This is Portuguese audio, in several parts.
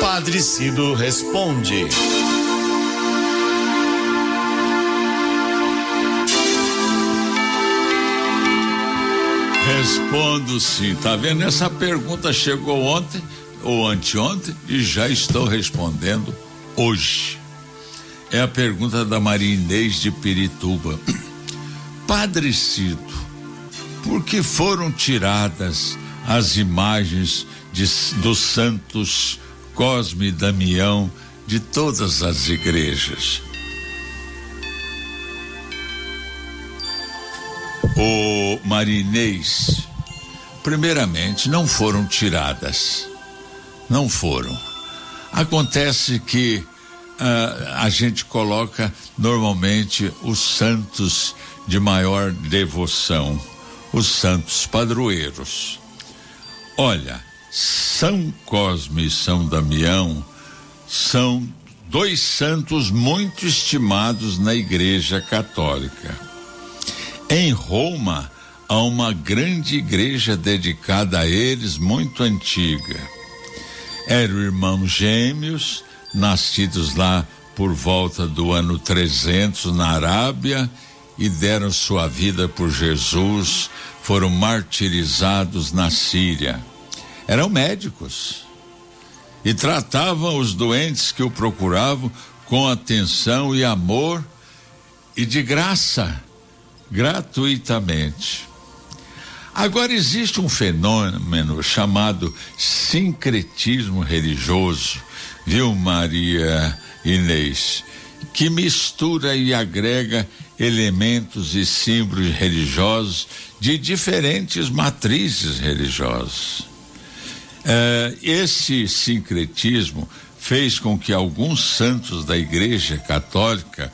Padre Cido responde. Respondo sim. Tá vendo? Essa pergunta chegou ontem ou anteontem e já estou respondendo hoje. É a pergunta da Maria Inês de Pirituba. Padre Cido, por que foram tiradas as imagens de, dos santos Cosme e Damião de todas as igrejas? O Marinês, primeiramente, não foram tiradas. Não foram. Acontece que uh, a gente coloca normalmente os santos de maior devoção, os santos padroeiros. Olha, São Cosme e São Damião são dois santos muito estimados na Igreja Católica. Em Roma, há uma grande igreja dedicada a eles, muito antiga. Eram irmãos gêmeos, nascidos lá por volta do ano 300 na Arábia e deram sua vida por Jesus, foram martirizados na Síria. Eram médicos e tratavam os doentes que o procuravam com atenção e amor e de graça, gratuitamente. Agora existe um fenômeno chamado sincretismo religioso, viu, Maria Inês? que mistura e agrega elementos e símbolos religiosos de diferentes matrizes religiosas. É, esse sincretismo fez com que alguns santos da Igreja Católica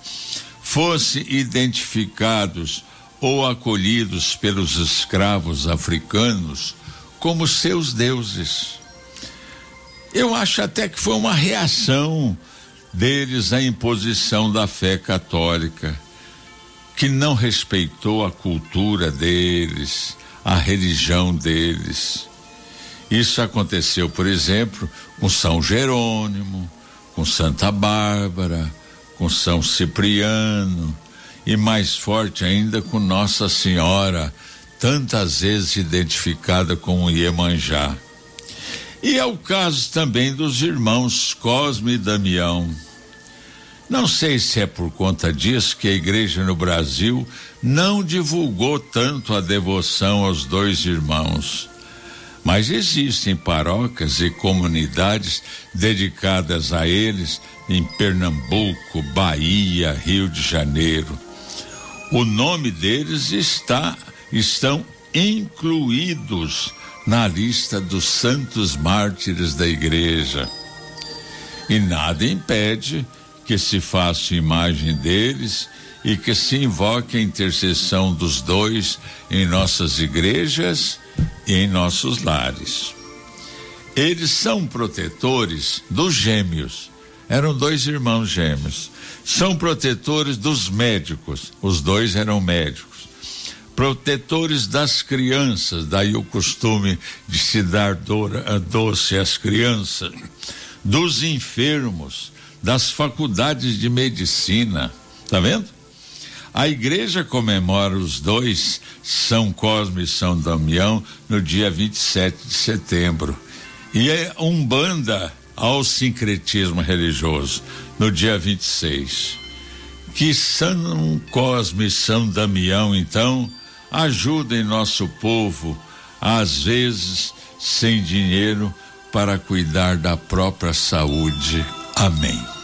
fossem identificados ou acolhidos pelos escravos africanos como seus deuses. Eu acho até que foi uma reação deles à imposição da fé católica que não respeitou a cultura deles, a religião deles. Isso aconteceu, por exemplo, com São Jerônimo, com Santa Bárbara, com São Cipriano e mais forte ainda com Nossa Senhora, tantas vezes identificada como Iemanjá. E é o caso também dos irmãos Cosme e Damião não sei se é por conta disso que a igreja no Brasil não divulgou tanto a devoção aos dois irmãos. Mas existem paróquias e comunidades dedicadas a eles em Pernambuco, Bahia, Rio de Janeiro. O nome deles está estão incluídos na lista dos santos mártires da igreja. E nada impede que se faça imagem deles e que se invoque a intercessão dos dois em nossas igrejas em nossos lares. Eles são protetores dos gêmeos. Eram dois irmãos gêmeos. São protetores dos médicos. Os dois eram médicos. Protetores das crianças. Daí o costume de se dar doce às crianças. Dos enfermos das faculdades de medicina. Tá vendo? A igreja comemora os dois, São Cosme e São Damião, no dia 27 de setembro. E é umbanda ao sincretismo religioso, no dia 26. Que São Cosme e São Damião, então, ajudem nosso povo, às vezes sem dinheiro, para cuidar da própria saúde. Amém.